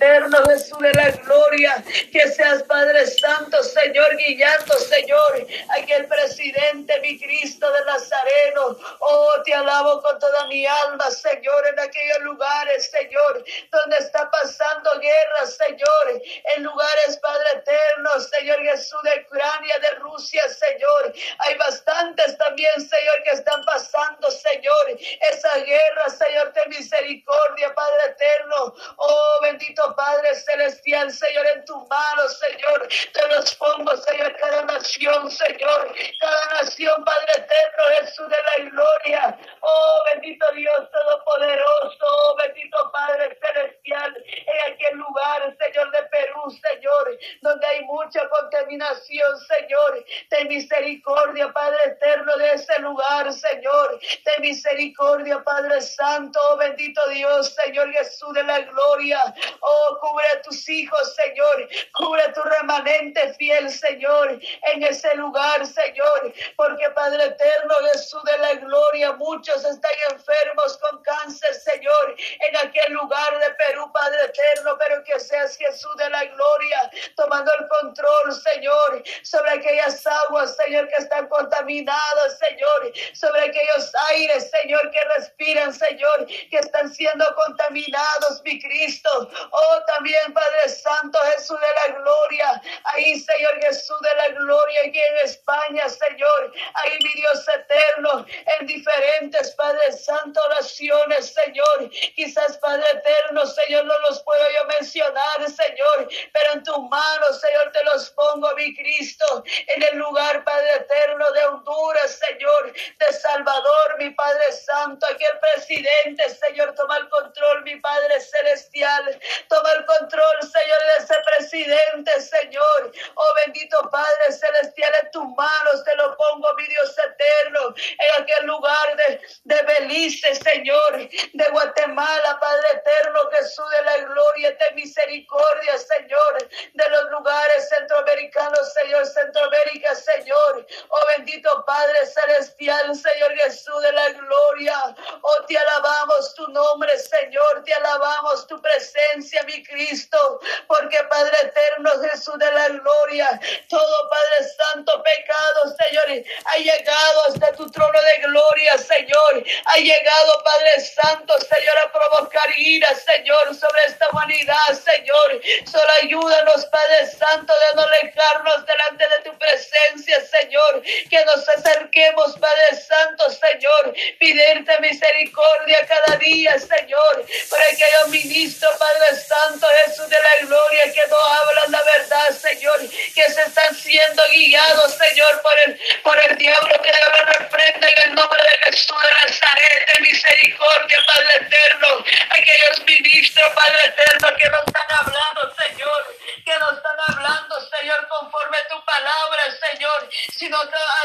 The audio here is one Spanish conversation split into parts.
eterno, Jesús de la gloria, que seas Padre Santo, Señor, guiando, Señor, aquel presidente, mi Cristo de Nazareno. Oh, te alabo con toda mi alma, Señor, en aquellos lugares, Señor, donde está pasando guerra, Señor, en lugares, Padre eterno, Señor Jesús de Ucrania, de Rusia, Señor. Hay bastantes también, Señor, que están pasando, Señor, esa guerra, Señor, de misericordia, Padre eterno. Oh, bendito Padre celestial, Señor, en tu mano, Señor, te los pongo, Señor, cada nación, Señor, cada nación, Padre eterno, Jesús de la gloria. Oh, bendito Dios Todopoderoso, oh, bendito Padre celestial, en aquel lugar, Señor, de Perú, Señor, donde hay mucha contaminación, Señor, de misericordia, Padre eterno, de ese lugar, Señor, de Padre Santo, oh, bendito Dios, Señor Jesús de la gloria, oh, cubre a tus hijos, Señor, cubre a tu remanente fiel, Señor, en ese lugar, Señor, porque Padre eterno, Jesús de la gloria, muchos están enfermos con cáncer, Señor, en aquel lugar de Perú, Padre eterno, pero que seas Jesús de la gloria, tomando el control, Señor, sobre aquellas aguas, Señor, que están contaminadas, Señor, sobre aquellos aires, Señor, que respiran, Señor, que están siendo contaminados, mi Cristo. Oh, también, Padre Santo, Jesús de la gloria, ahí, Señor Jesús de la gloria, aquí en España, Señor, ahí, mi Dios eterno, en diferentes, Padre Santo, oraciones, Señor, quizás, Padre eterno, Señor, no los puedo yo mencionar, Señor, pero en tu mano, Señor, te los pongo, mi Cristo, en el lugar, Padre eterno, de Honduras, Señor, de Salvador, mi Padre Santo, aquí el presidente, Señor, toma el control, mi Padre celestial, toma el control, Señor, de ese presidente, Señor, oh bendito Padre celestial, en tus manos te lo pongo, mi Dios eterno, en aquel lugar de, de Belice, Señor, de Guatemala, Padre eterno, Jesús de la gloria, de misericordia, Señor, de los lugares centroamericanos, Señor, Centroamérica, Señor. Oh bendito Padre celestial, Señor Jesús de la gloria. Oh te tu nombre, Señor, te alabamos tu presencia, mi Cristo, porque Padre eterno, Jesús de la gloria, todo Padre Santo pecado, Señor, ha llegado hasta tu trono de gloria, Señor. Ha llegado, Padre Santo, Señor, a provocar ira, Señor, sobre esta humanidad, Señor. Solo ayúdanos, Padre Santo, de no alejarnos delante de tu presencia, Señor. Que nos acerquemos, Padre Santo, Señor. Pedirte misericordia cada día, Señor. Para que yo ministro, Padre Santo, Jesús de la gloria, que no hablan la verdad, Señor. Que se están siendo guiados, Señor, por el, por el diablo que debe reprende en el nombre de Jesús de Nazaret. De misericordia, Padre eterno. Aquellos ministros, Padre eterno, que nos están hablando, Señor. Que nos están hablando, Señor, conforme a tu palabra, Señor. Sino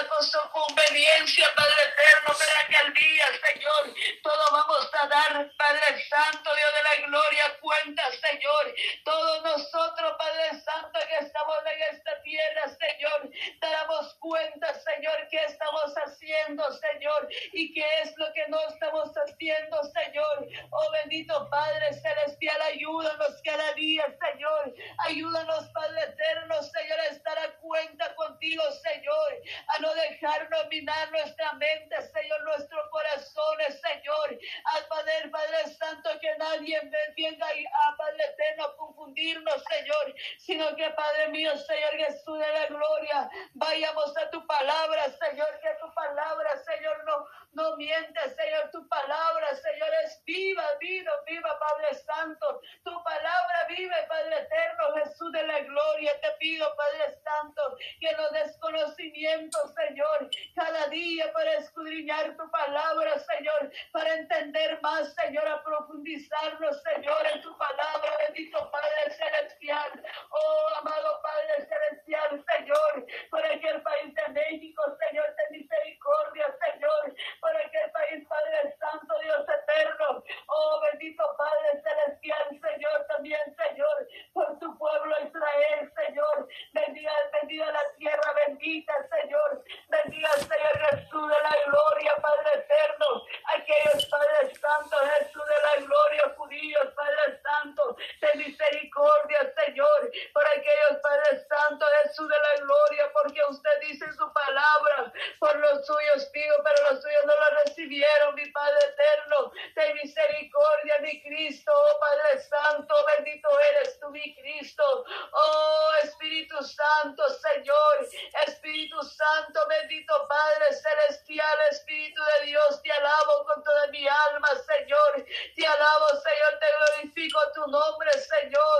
con su conveniencia, Padre eterno, para aquel día, Señor. Todo vamos a dar, Padre Santo, Dios de la gloria, cuenta, Señor. Todos nosotros, Padre Santo, que estamos en esta tierra, Señor, damos cuenta, Señor, qué estamos haciendo, Señor, y qué es lo que no estamos haciendo, Señor. Oh bendito Padre Celestial, ayúdanos cada día, Señor. Ayúdanos, Padre Eterno, Señor, a estar a cuenta contigo, Señor. A no dejar dominar nuestra mente, Señor, nuestros corazones, Señor. Al Padre, Padre Santo, que nadie venga a Padre Eterno a confundirnos, Señor. Sino que, Padre mío, Señor Jesús de la gloria, vayamos a tu palabra, Señor, que tu palabra, Señor, no, no miente, Señor. Tu palabra, Señor, es viva, viva, viva, Padre Santo. Tu palabra vive, Padre Eterno, Jesús de la gloria. Te pido, Padre Santo, que nos des conocimiento, Señor, cada día para escudriñar tu palabra, Señor, para entender más, Señor, a profundizarnos, Señor, en tu palabra, bendito Padre Celestial. Oh, amado Padre Celestial, Señor, por aquel país de México, Señor, de misericordia, Señor, por aquel país, Padre Santo, Dios eterno. Oh, bendito Padre Celestial, Señor, también, Señor, por tu pueblo Israel, Señor. Bendiga, bendiga la tierra bendita, Señor. Bendiga, Señor Jesús de la gloria, Padre eterno. Aquellos, Padre Santo, Jesús de la gloria, judíos, Padre Santo. mi Cristo. Oh Espíritu Santo, Señor, Espíritu Santo, bendito Padre Celestial, Espíritu de Dios, te alabo con toda mi alma, Señor. Te alabo, Señor, te glorifico tu nombre, Señor.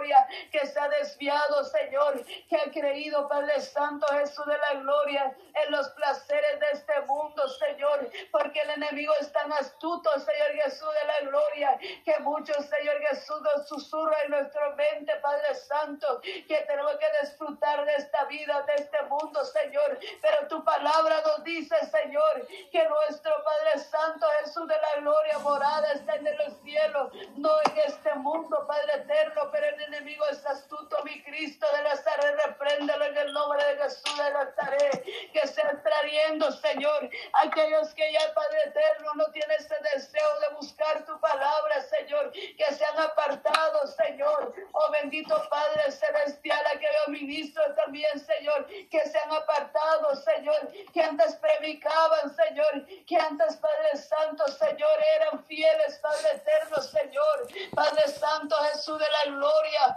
Gloria, que se ha desviado, Señor, que ha creído, Padre Santo, Jesús de la gloria, en los placeres de este mundo, Señor, porque el enemigo es tan astuto, Señor Jesús de la gloria, que muchos, Señor Jesús, nos susurra en nuestra mente, Padre Santo, que tenemos que disfrutar de esta vida, de este mundo, Señor. Pero tu palabra nos dice, Señor, que nuestro Padre Santo, Jesús de la gloria, morada está en los cielos, no en este mundo, Padre eterno, pero el enemigo es astuto, mi Cristo de Nazaret, repréndelo en el nombre de Jesús de Nazaret, que sean trayendo, Señor, aquellos que ya, Padre eterno, no tienen ese deseo de buscar tu palabra, Señor, que se han apartado, Señor. Oh bendito Padre celestial, aquellos ministros también, Señor, que se han apartado, Señor, que antes predicaban, Señor, que antes, Padre Santo, Señor, eran fieles, Padre eterno, Señor, Padre Santo, Jesús de la gloria.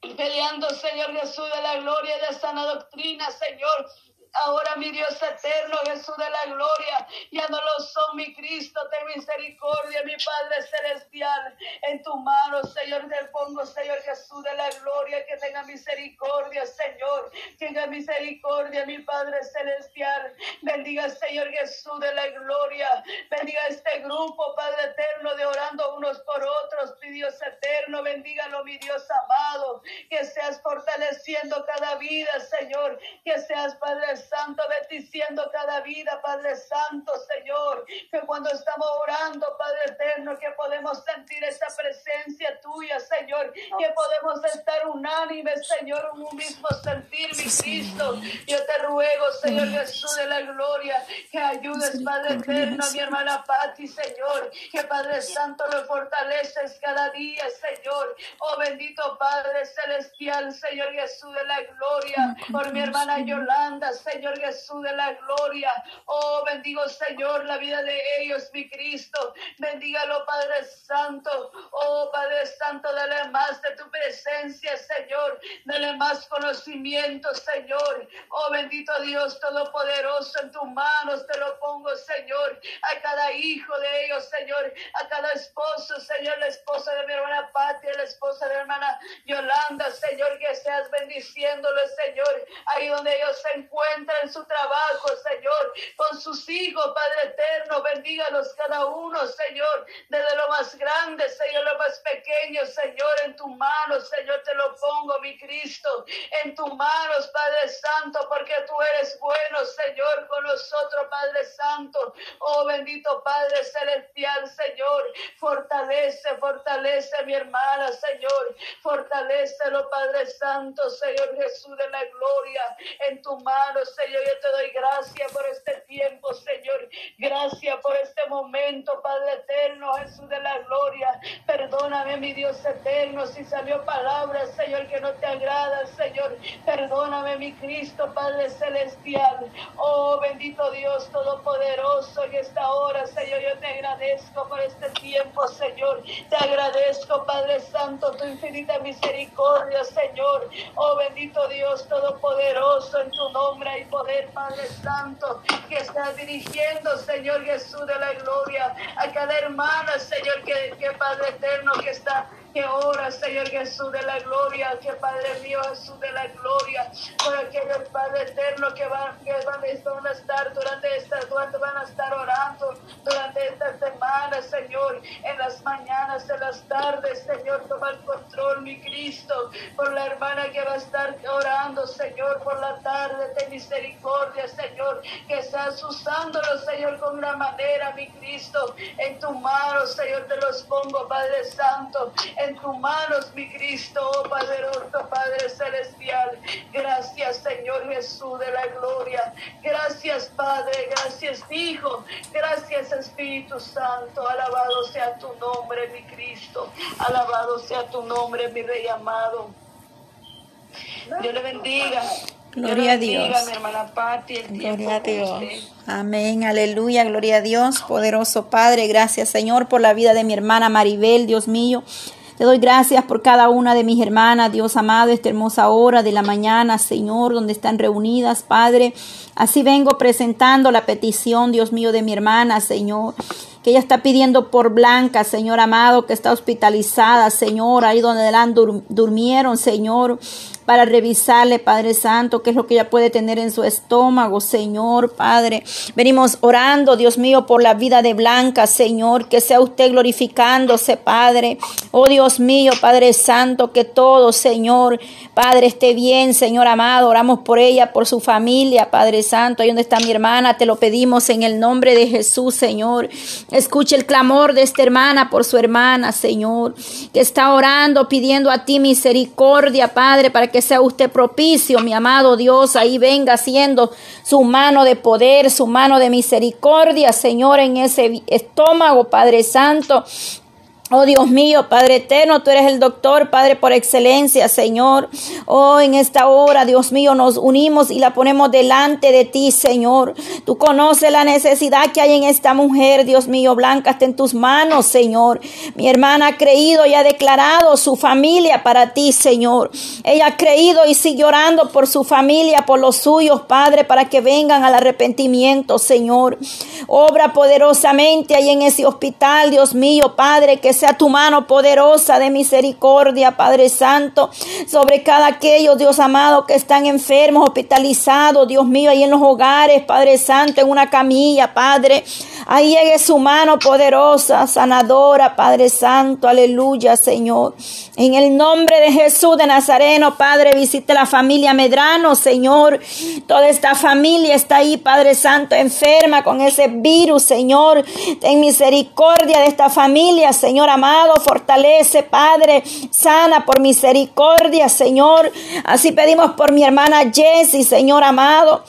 Peleando, Señor Jesús de la gloria de sana doctrina, Señor. Ahora, mi Dios eterno, Jesús de la gloria, ya no lo son, mi Cristo, ten misericordia, mi Padre celestial. En tu mano, Señor, te pongo, Señor Jesús de la gloria, que tenga misericordia, Señor. Tenga misericordia, mi Padre celestial. Bendiga, Señor Jesús de la gloria. Bendiga este grupo, Padre eterno, de orando unos por otros, mi Dios eterno. Bendígalo, mi Dios amado. Que seas fortaleciendo cada vida, Señor. Que seas, Padre Santo, bendiciendo cada vida, Padre Santo, Señor. Que cuando estamos orando, Padre eterno, que podemos sentir esa presencia tuya, Señor. Que podemos estar unánimes, Señor, en un mismo sentir, mi Cristo. Yo te ruego, Señor Jesús de la gloria, que ayudes, Padre eterno, a mi hermana Patti, Señor. Que Padre Santo lo fortaleces cada día, Señor. Oh bendito Padre celestial, Señor Jesús de la gloria. Por mi hermana Yolanda, Señor Jesús de la gloria. Oh, bendigo, Señor, la vida de ellos, mi Cristo. Bendígalo, Padre Santo. Oh, Padre Santo, dale más de tu presencia, Señor. Dale más conocimiento, Señor. Oh, bendito Dios Todopoderoso, en tus manos te lo pongo, Señor. A cada hijo de ellos, Señor. A cada esposo, Señor, la esposa de mi hermana Patria, la esposa de mi hermana Yolanda, Señor, que seas bendiciéndolo, Señor. Ahí donde ellos se encuentran en su trabajo, Señor, con sus hijos, Padre eterno, bendígalos cada uno, Señor, desde lo más grande, Señor, lo más pequeño, Señor, en tus manos, Señor, te lo pongo, mi Cristo, en tus manos, Padre Santo, porque tú eres bueno, Señor, con nosotros, Padre Santo, oh bendito Padre Celestial, Señor, fortalece, fortalece a mi hermana, Señor, fortalecelo, Padre Santo, Señor Jesús de la gloria, en tus manos, Señor, yo te doy gracias por este tiempo, Señor. Gracias por este momento, Padre eterno, Jesús de la gloria. Perdóname, mi Dios eterno, si salió palabras, Señor, que no te agradan, Señor. Perdóname, mi Cristo, Padre celestial. Oh, bendito Dios todopoderoso, en esta hora, Señor, yo te agradezco por este tiempo, Señor. Te agradezco, Padre Santo, tu infinita misericordia, Señor. Oh, bendito Dios todopoderoso, en tu nombre y poder, Padre Santo, que estás dirigiendo, Señor Jesús de la gloria, a cada hermana, Señor, que, que Padre eterno, que está que ora, Señor Jesús de la gloria, que Padre mío Jesús de la gloria, por aquellos Padre eterno que van, que van, a estar durante esta, durante van a estar orando durante esta semana, Señor, en las mañanas, en las tardes, Señor, toma el control, mi mi Cristo, por la hermana que va a estar orando, Señor, por la tarde de misericordia, Señor, que estás usándolo, Señor, con una manera, mi Cristo, en tu mano, Señor, te los pongo, Padre Santo, en tus manos, mi Cristo, oh poderoso Padre Celestial. Gracias, Señor Jesús de la gloria. Gracias, Padre, gracias, Hijo, gracias, Espíritu Santo. Alabado sea tu nombre, mi Cristo. Alabado sea tu nombre, mi Rey amado. Dios le bendiga. Gloria a Dios. Gloria a Dios. Amén, aleluya, gloria a Dios, poderoso Padre. Gracias, Señor, por la vida de mi hermana Maribel, Dios mío. Te doy gracias por cada una de mis hermanas, Dios amado, esta hermosa hora de la mañana, Señor, donde están reunidas, Padre. Así vengo presentando la petición, Dios mío, de mi hermana, Señor que ella está pidiendo por Blanca, Señor amado, que está hospitalizada, Señor, ahí donde la durmieron, Señor para revisarle, Padre Santo, qué es lo que ella puede tener en su estómago, Señor, Padre. Venimos orando, Dios mío, por la vida de Blanca, Señor, que sea usted glorificándose, Padre. Oh Dios mío, Padre Santo, que todo, Señor, Padre, esté bien, Señor amado. Oramos por ella, por su familia, Padre Santo. Ahí donde está mi hermana, te lo pedimos en el nombre de Jesús, Señor. Escuche el clamor de esta hermana por su hermana, Señor, que está orando, pidiendo a ti misericordia, Padre, para que sea usted propicio, mi amado Dios, ahí venga siendo su mano de poder, su mano de misericordia, Señor, en ese estómago, Padre Santo. Oh Dios mío, Padre eterno, tú eres el doctor, Padre por excelencia, Señor. Oh, en esta hora, Dios mío, nos unimos y la ponemos delante de ti, Señor. Tú conoces la necesidad que hay en esta mujer, Dios mío, Blanca, está en tus manos, Señor. Mi hermana ha creído y ha declarado su familia para ti, Señor. Ella ha creído y sigue orando por su familia, por los suyos, Padre, para que vengan al arrepentimiento, Señor. Obra poderosamente ahí en ese hospital, Dios mío, Padre, que sea tu mano poderosa de misericordia, Padre Santo, sobre cada aquellos, Dios amado, que están enfermos, hospitalizados, Dios mío, ahí en los hogares, Padre Santo, en una camilla, Padre. Ahí llegue su mano poderosa, sanadora, Padre Santo, aleluya, Señor. En el nombre de Jesús de Nazareno, Padre, visite la familia Medrano, Señor. Toda esta familia está ahí, Padre Santo, enferma con ese virus, Señor. Ten misericordia de esta familia, Señor amado, fortalece, Padre, sana por misericordia, Señor. Así pedimos por mi hermana Jessie, Señor amado.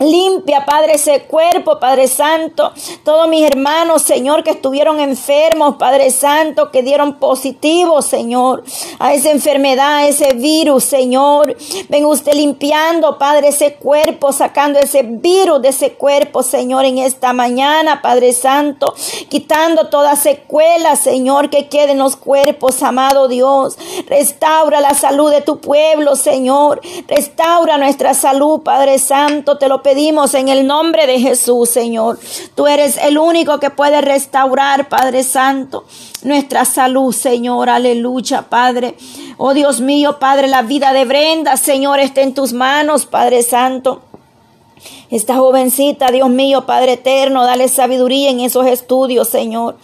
Limpia, Padre, ese cuerpo, Padre Santo. Todos mis hermanos, Señor, que estuvieron enfermos, Padre Santo, que dieron positivo, Señor, a esa enfermedad, a ese virus, Señor. Ven usted limpiando, Padre, ese cuerpo, sacando ese virus de ese cuerpo, Señor, en esta mañana, Padre Santo. Quitando toda secuela, Señor, que quede en los cuerpos, amado Dios. Restaura la salud de tu pueblo, Señor. Restaura nuestra salud, Padre Santo. Te lo pedimos en el nombre de Jesús, Señor. Tú eres el único que puede restaurar, Padre Santo, nuestra salud, Señor. Aleluya, Padre. Oh Dios mío, Padre, la vida de Brenda, Señor, está en tus manos, Padre Santo. Esta jovencita, Dios mío, Padre eterno, dale sabiduría en esos estudios, Señor.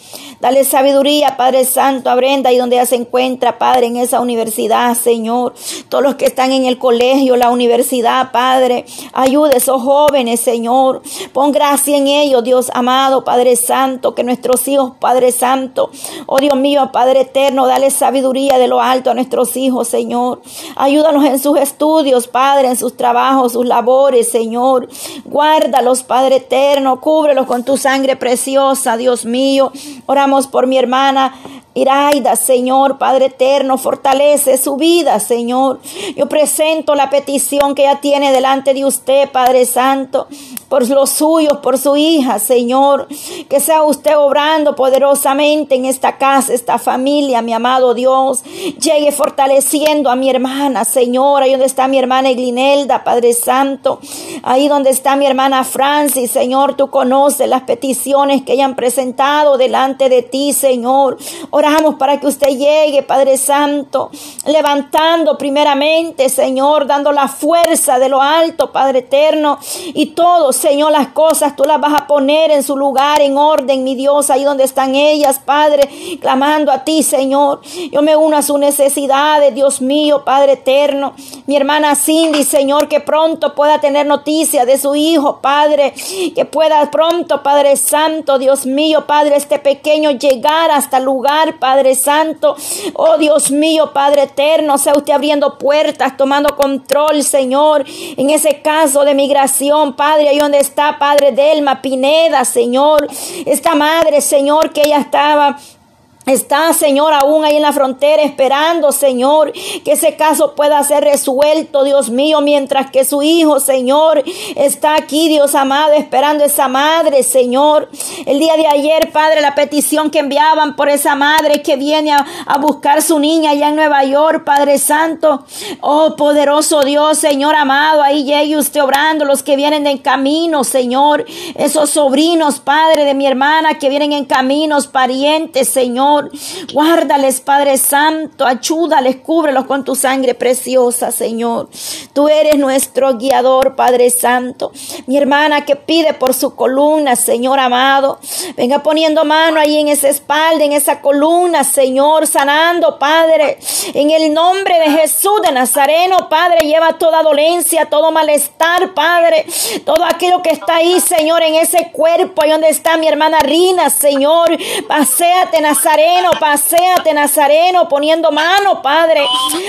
Dale sabiduría, Padre Santo, a Brenda y donde ella se encuentra, Padre, en esa universidad, Señor. Todos los que están en el colegio, la universidad, Padre. Ayude a esos jóvenes, Señor. Pon gracia en ellos, Dios amado, Padre Santo, que nuestros hijos, Padre Santo, oh Dios mío, Padre eterno, dale sabiduría de lo alto a nuestros hijos, Señor. Ayúdanos en sus estudios, Padre, en sus trabajos, sus labores, Señor. Guárdalos, Padre eterno, cúbrelos con tu sangre preciosa, Dios mío. Oramos por mi hermana Iraida, Señor, Padre eterno, fortalece su vida, Señor. Yo presento la petición que ella tiene delante de usted, Padre Santo, por los suyos, por su hija, Señor. Que sea usted obrando poderosamente en esta casa, esta familia, mi amado Dios. Llegue fortaleciendo a mi hermana, Señor. Ahí donde está mi hermana Eglinelda, Padre Santo. Ahí donde está mi hermana Francis, Señor. Tú conoces las peticiones que hayan presentado delante de ti, Señor. Oramos para que usted llegue, Padre Santo, levantando primeramente, Señor, dando la fuerza de lo alto, Padre eterno, y todos Señor, las cosas tú las vas a poner en su lugar, en orden, mi Dios, ahí donde están ellas, Padre, clamando a ti, Señor. Yo me uno a sus necesidades, Dios mío, Padre eterno. Mi hermana Cindy, Señor, que pronto pueda tener noticia de su hijo, Padre, que pueda pronto, Padre Santo, Dios mío, Padre, este pequeño llegar hasta el lugar, Padre Santo. Oh Dios mío, Padre eterno, sea usted abriendo puertas, tomando control, Señor, en ese caso de migración, Padre, ahí donde está, Padre Delma Pineda, Señor, esta madre, Señor, que ella estaba Está, Señor, aún ahí en la frontera esperando, Señor, que ese caso pueda ser resuelto, Dios mío, mientras que su hijo, Señor, está aquí, Dios amado, esperando esa madre, Señor. El día de ayer, Padre, la petición que enviaban por esa madre que viene a, buscar su niña allá en Nueva York, Padre Santo. Oh, poderoso Dios, Señor amado, ahí llegue usted obrando, los que vienen en camino, Señor. Esos sobrinos, Padre, de mi hermana que vienen en caminos, parientes, Señor. Guárdales, Padre Santo, ayúdales, cúbrelos con tu sangre preciosa, Señor. Tú eres nuestro guiador, Padre Santo. Mi hermana que pide por su columna, Señor amado. Venga poniendo mano ahí en esa espalda, en esa columna, Señor, sanando, Padre. En el nombre de Jesús de Nazareno, Padre, lleva toda dolencia, todo malestar, Padre. Todo aquello que está ahí, Señor, en ese cuerpo, ahí donde está mi hermana Rina, Señor. Paseate, Nazareno Nazareno, paséate Nazareno, poniendo mano, Padre.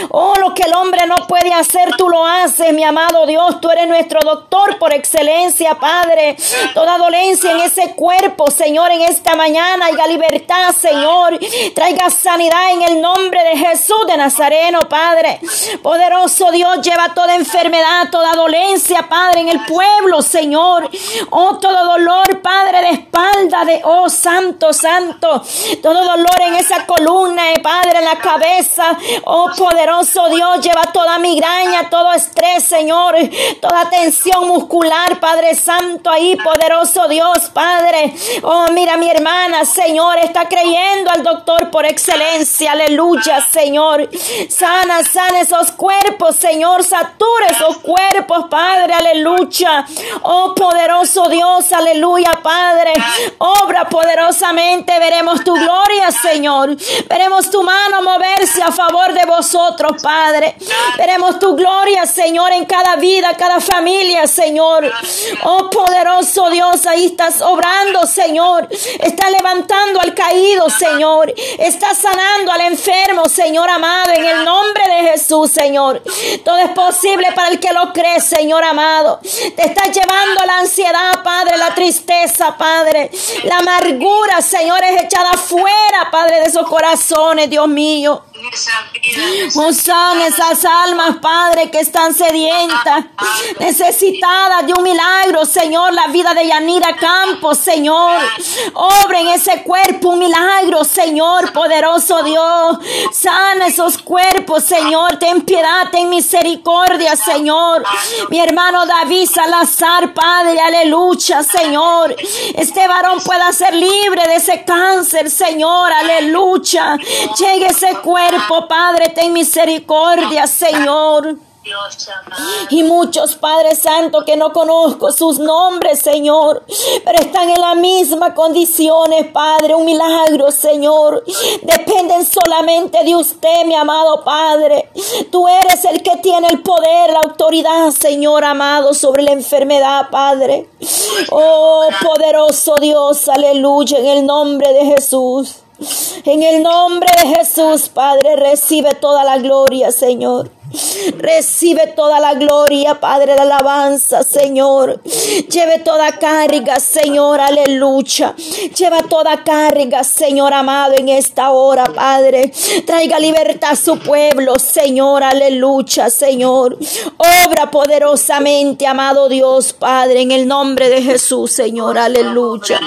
Oh, lo que el hombre no puede hacer, tú lo haces, mi amado Dios. Tú eres nuestro doctor por excelencia, Padre. Toda dolencia en ese cuerpo, Señor, en esta mañana, haya libertad, Señor. Traiga sanidad en el nombre de Jesús de Nazareno, Padre. Poderoso Dios, lleva toda enfermedad, toda dolencia, Padre, en el pueblo, Señor. Oh, todo dolor, Padre, de espalda, de, oh, santo, santo. Todo dolor en esa columna, eh, Padre, en la cabeza. Oh, poderoso Dios, lleva toda migraña, todo estrés, Señor, toda tensión muscular, Padre Santo, ahí, poderoso Dios, Padre. Oh, mira, mi hermana, Señor, está creyendo al doctor por excelencia, aleluya, Señor. Sana, sana esos cuerpos, Señor, satura esos cuerpos, Padre, aleluya. Oh, poderoso Dios, aleluya, Padre. Obra poderosamente, veremos tu gloria, Señor. Veremos tu mano moverse a favor de vosotros, Padre. Veremos tu gloria, Señor, en cada vida, cada familia, Señor. Oh poderoso Dios, ahí estás obrando, Señor. Está levantando al caído, Señor. Está sanando al enfermo, Señor amado, en el nombre de Jesús, Señor. Todo es posible para el que lo cree, Señor amado. Te está llevando la ansiedad, Padre, la tristeza, Padre. La amargura, Señor, es echada fuera Padre, de esos corazones, Dios mío. Son esas almas, Padre, que están sedientas, necesitadas de un milagro, Señor. La vida de Yanira Campos, Señor. Obra en ese cuerpo un milagro, Señor, poderoso Dios. Sana esos cuerpos, Señor. Ten piedad, ten misericordia, Señor. Mi hermano David Salazar, Padre, aleluya, Señor. Este varón pueda ser libre de ese cáncer, Señor, aleluya. Llegue ese cuerpo Padre, ten misericordia, Señor. Y muchos, Padre Santo, que no conozco sus nombres, Señor, pero están en la misma condiciones, Padre. Un milagro, Señor. Dependen solamente de usted, mi amado Padre. Tú eres el que tiene el poder, la autoridad, Señor amado, sobre la enfermedad, Padre. Oh, poderoso Dios, aleluya, en el nombre de Jesús. En el nombre de Jesús, Padre, recibe toda la gloria, Señor. Recibe toda la gloria, Padre, la alabanza, Señor. Lleve toda carga, Señor, aleluya. Lleva toda carga, Señor amado, en esta hora, Padre. Traiga libertad a su pueblo, Señor, aleluya, Señor. Obra poderosamente, amado Dios, Padre, en el nombre de Jesús, Señor, aleluya.